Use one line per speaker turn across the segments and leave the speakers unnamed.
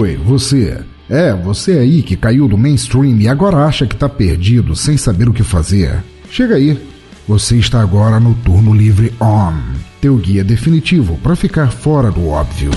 Oi, você. É, você aí que caiu do mainstream e agora acha que tá perdido sem saber o que fazer. Chega aí. Você está agora no Turno Livre On, teu guia definitivo para ficar fora do óbvio.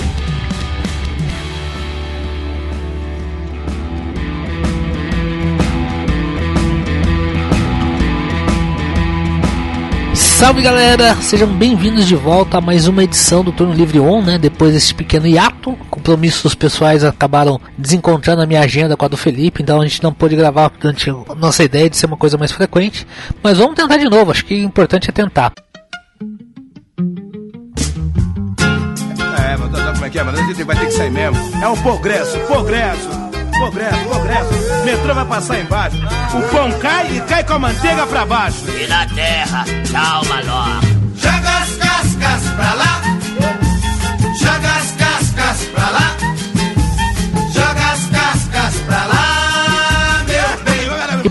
Salve galera, sejam bem-vindos de volta a mais uma edição do Turno Livre On, né? Depois desse pequeno hiato, compromissos pessoais acabaram desencontrando a minha agenda com a do Felipe, então a gente não pôde gravar durante a nossa ideia de ser uma coisa mais frequente. Mas vamos tentar de novo, acho que o importante é tentar.
É, mas tá- tá- como é que é, mano? A gente vai ter que sair mesmo. É um progresso, progresso. Progresso, progresso. Metrô vai passar embaixo. O pão cai e cai com a manteiga pra baixo.
E na terra, tchau, Maló.
Joga as cascas pra lá.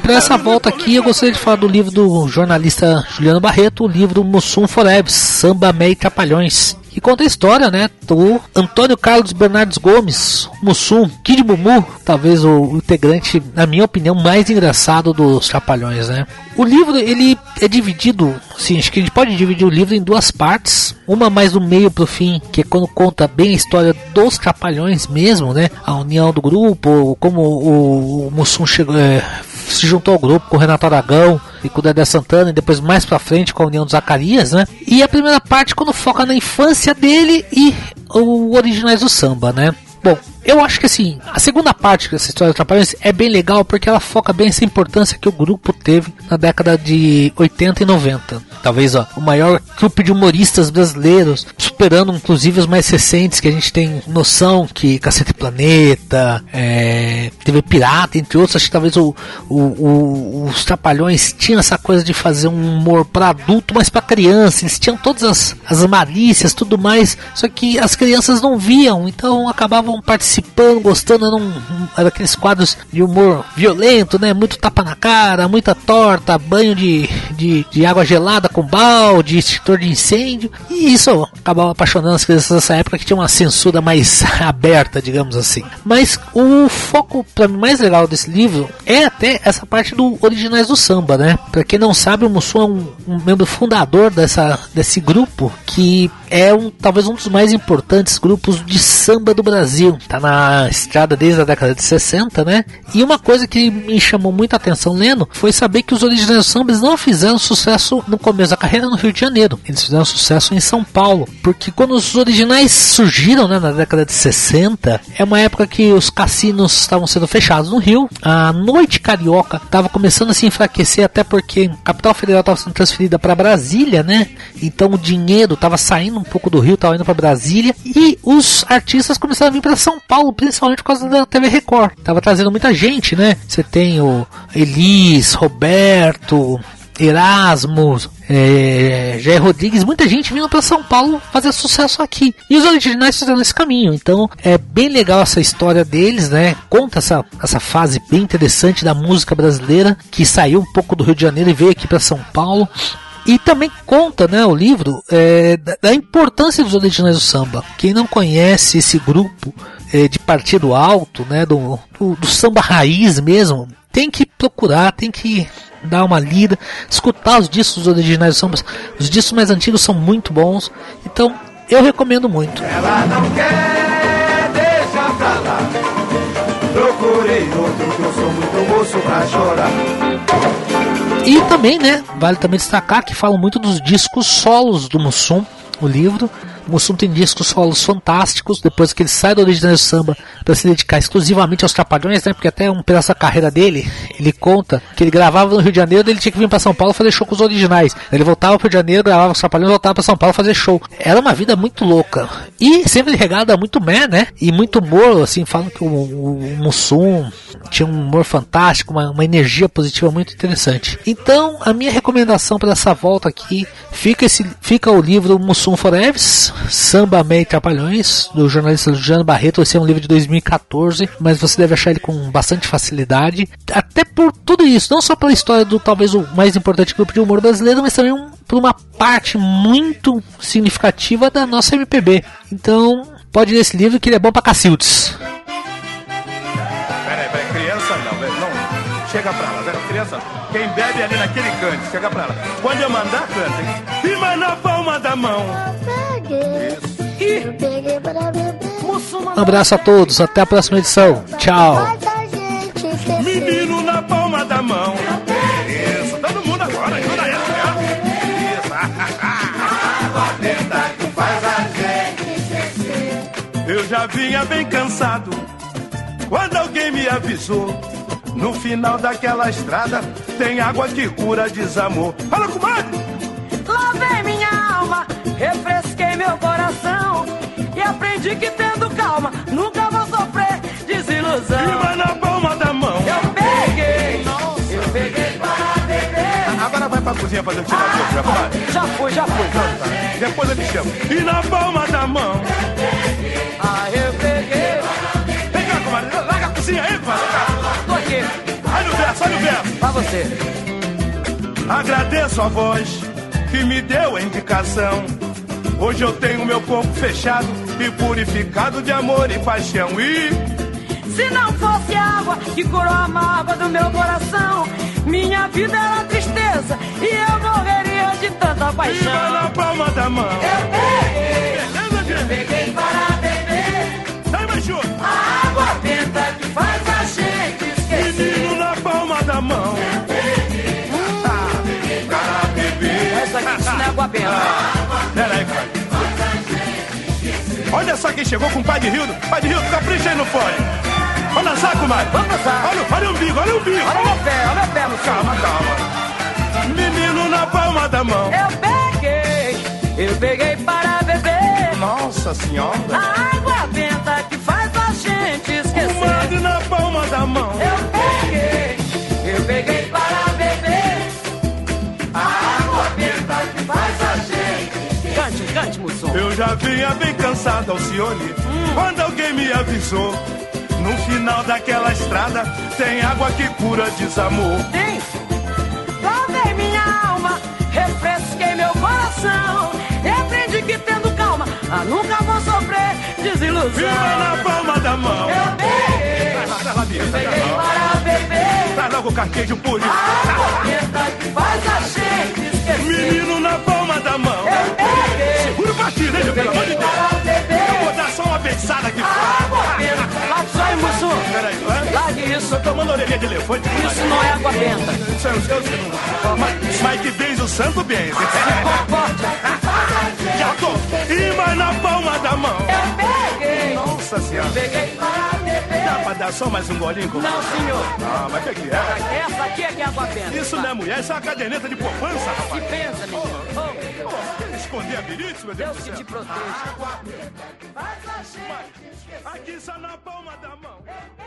Para essa volta aqui, eu gostaria de falar do livro do jornalista Juliano Barreto, o livro Mussum Forever, Samba, Meio e Trapalhões. Que conta a história, né, do Antônio Carlos Bernardes Gomes, Mussum, Kid Bumu, talvez o, o integrante, na minha opinião, mais engraçado dos Trapalhões, né. O livro, ele é dividido, sim, acho que a gente pode dividir o livro em duas partes, uma mais do meio pro fim, que é quando conta bem a história dos Trapalhões mesmo, né, a união do grupo, como o, o Mussum chegou, é, se juntou ao grupo com o Renato Aragão e com o Dedé Santana e depois mais pra frente com a União dos Zacarias, né? E a primeira parte quando foca na infância dele e o Originais do Samba, né? Bom, eu acho que assim, a segunda parte dessa história dos Trapalhões é bem legal porque ela foca bem essa importância que o grupo teve na década de 80 e 90. Talvez ó, o maior grupo de humoristas brasileiros, superando inclusive os mais recentes que a gente tem noção que Cacete Planeta, é, TV Pirata, entre outros. Acho que talvez o, o, o, os Trapalhões tinham essa coisa de fazer um humor para adulto, mas para criança. Eles tinham todas as, as malícias, tudo mais, só que as crianças não viam, então acabavam participando, gostando. Eram, eram aqueles quadros de humor violento, né? Muito tapa na cara, muita torta, banho de, de, de água gelada com balde, extintor de incêndio. E isso acabava apaixonando as crianças nessa época que tinha uma censura mais aberta, digamos assim. Mas o foco para mim mais legal desse livro é até essa parte do originais do samba, né? Para quem não sabe, o Mussum é um, um membro fundador dessa, desse grupo que é um talvez um dos mais importantes grupos de samba do Brasil. Tá na estrada desde a década de 60, né? E uma coisa que me chamou muita atenção lendo foi saber que os originais do samba não fizeram sucesso no começo da carreira no Rio de Janeiro. Eles fizeram sucesso em São Paulo, porque quando os originais surgiram, né, na década de 60, é uma época que os cassinos estavam sendo fechados no Rio. A noite carioca estava começando a se enfraquecer até porque a capital federal estava sendo transferida para Brasília, né? Então o dinheiro estava saindo pouco do Rio, estava indo para Brasília e os artistas começaram a vir para São Paulo, principalmente por causa da TV Record. Tava trazendo muita gente, né? Você tem o Elis, Roberto, Erasmus, é, Jair Rodrigues, muita gente vindo para São Paulo fazer sucesso aqui. E os originais fizeram esse caminho. Então é bem legal essa história deles, né? Conta essa, essa fase bem interessante da música brasileira que saiu um pouco do Rio de Janeiro e veio aqui para São Paulo. E também conta, né, o livro, é, da, da importância dos originais do samba. Quem não conhece esse grupo é, de partido alto, né, do, do, do samba raiz mesmo, tem que procurar, tem que dar uma lida, escutar os discos originais do samba. Os discos mais antigos são muito bons, então eu recomendo muito.
Ela não quer, deixa pra lá. Procurei outro que eu sou muito moço pra chorar.
E também, né, vale também destacar que falam muito dos discos solos do Mussum, o livro. Mussum tem discos solos fantásticos, depois que ele sai do Original Samba para se dedicar exclusivamente aos Trapalhões, né? Porque até um pedaço da carreira dele, ele conta que ele gravava no Rio de Janeiro, ele tinha que vir para São Paulo fazer show com os originais. Ele voltava pro Rio de Janeiro, gravava os Trapalhões, voltava para São Paulo fazer show. Era uma vida muito louca. E sempre regada muito mé, né? E muito humor, assim, falam que o, o, o Mussum tinha um humor fantástico, uma, uma energia positiva muito interessante. Então, a minha recomendação para essa volta aqui fica esse fica o livro Mussum Forever, Samba Meio Trapalhões, do jornalista Luciano Barreto. Esse é um livro de 2014, mas você deve achar ele com bastante facilidade. Até por tudo isso, não só pela história do talvez o mais importante grupo de humor brasileiro, mas também um, por uma parte muito significativa da nossa MPB. Então, pode ler esse livro que ele é bom pra cacildes. Peraí, peraí, criança não, não.
Chega pra lá, velho, criança. Quem bebe é ali naquele canto, chega pra lá. Quando eu mandar, canta. E na palma da mão.
Um abraço a todos, até a próxima edição. Tchau.
Menino na palma da mão. Isso, todo mundo agora, ajuda aí, Isso. Eu já vinha bem cansado quando alguém me avisou. No final daquela estrada tem água que cura desamor. Fala, comadre!
Meu coração e aprendi que tendo calma nunca vou sofrer desilusão.
Firma na palma da mão.
Eu peguei, eu peguei para beber.
Agora vai pra cozinha fazer o tirador, já comadre.
Já fui, já fui.
Depois eu me chamo. E na palma da mão.
Ah, eu peguei,
Vem cá, comadre. Larga a cozinha aí, comadre.
tô aqui,
Olha o verso, olha o verso.
pra você.
Agradeço a voz que me deu a indicação. Hoje eu tenho meu corpo fechado e purificado de amor e paixão. E
Se não fosse a água que curou a mágoa do meu coração, minha vida era tristeza e eu morreria de tanta
viva
paixão.
na palma da mão.
Eu peguei,
Chegou com o pai de Rildo. Pai de Rildo, capricha aí no fone. Vamos dançar, comadre.
Vamos dançar.
Olha, olha o umbigo, olha o umbigo.
Olha meu pé, olha meu pé no chão.
Calma, calma. Menino na palma da mão.
Eu peguei, eu peguei para beber.
Nossa senhora.
A Cante, Mussum.
Eu já vinha bem cansado, Alcione, quando alguém me avisou. No final daquela estrada tem água que cura desamor.
Tem. Lavei minha alma, refresquei meu coração. E aprendi que tendo calma, ah, nunca vou sofrer desilusão.
Vira na palma da mão.
Eu peguei,
traz
peguei para beber.
Traz logo o carquejo puro.
A que faz a gente esquecer.
Menino na palma da mão.
Eu peguei,
tomando orelhinha de elefante.
Isso não é água benta.
Isso é o seu segundo. Mas, mas que bens o santo.
Comporte.
Já tô. E mais na palma da mão.
Eu peguei,
Nossa senhora.
peguei para beber.
Dá pra dar só mais um golinho? com-
Não, senhor.
Ah, mas o que que é?
Essa aqui é que é água benta.
Isso não é mulher, isso é uma caderneta de poupança, rapaz.
pensa, menino. Oh,
Pô, esconder a birite, meu Deus
Deus que te proteja.
Aqui só na palma da mão.
Eu.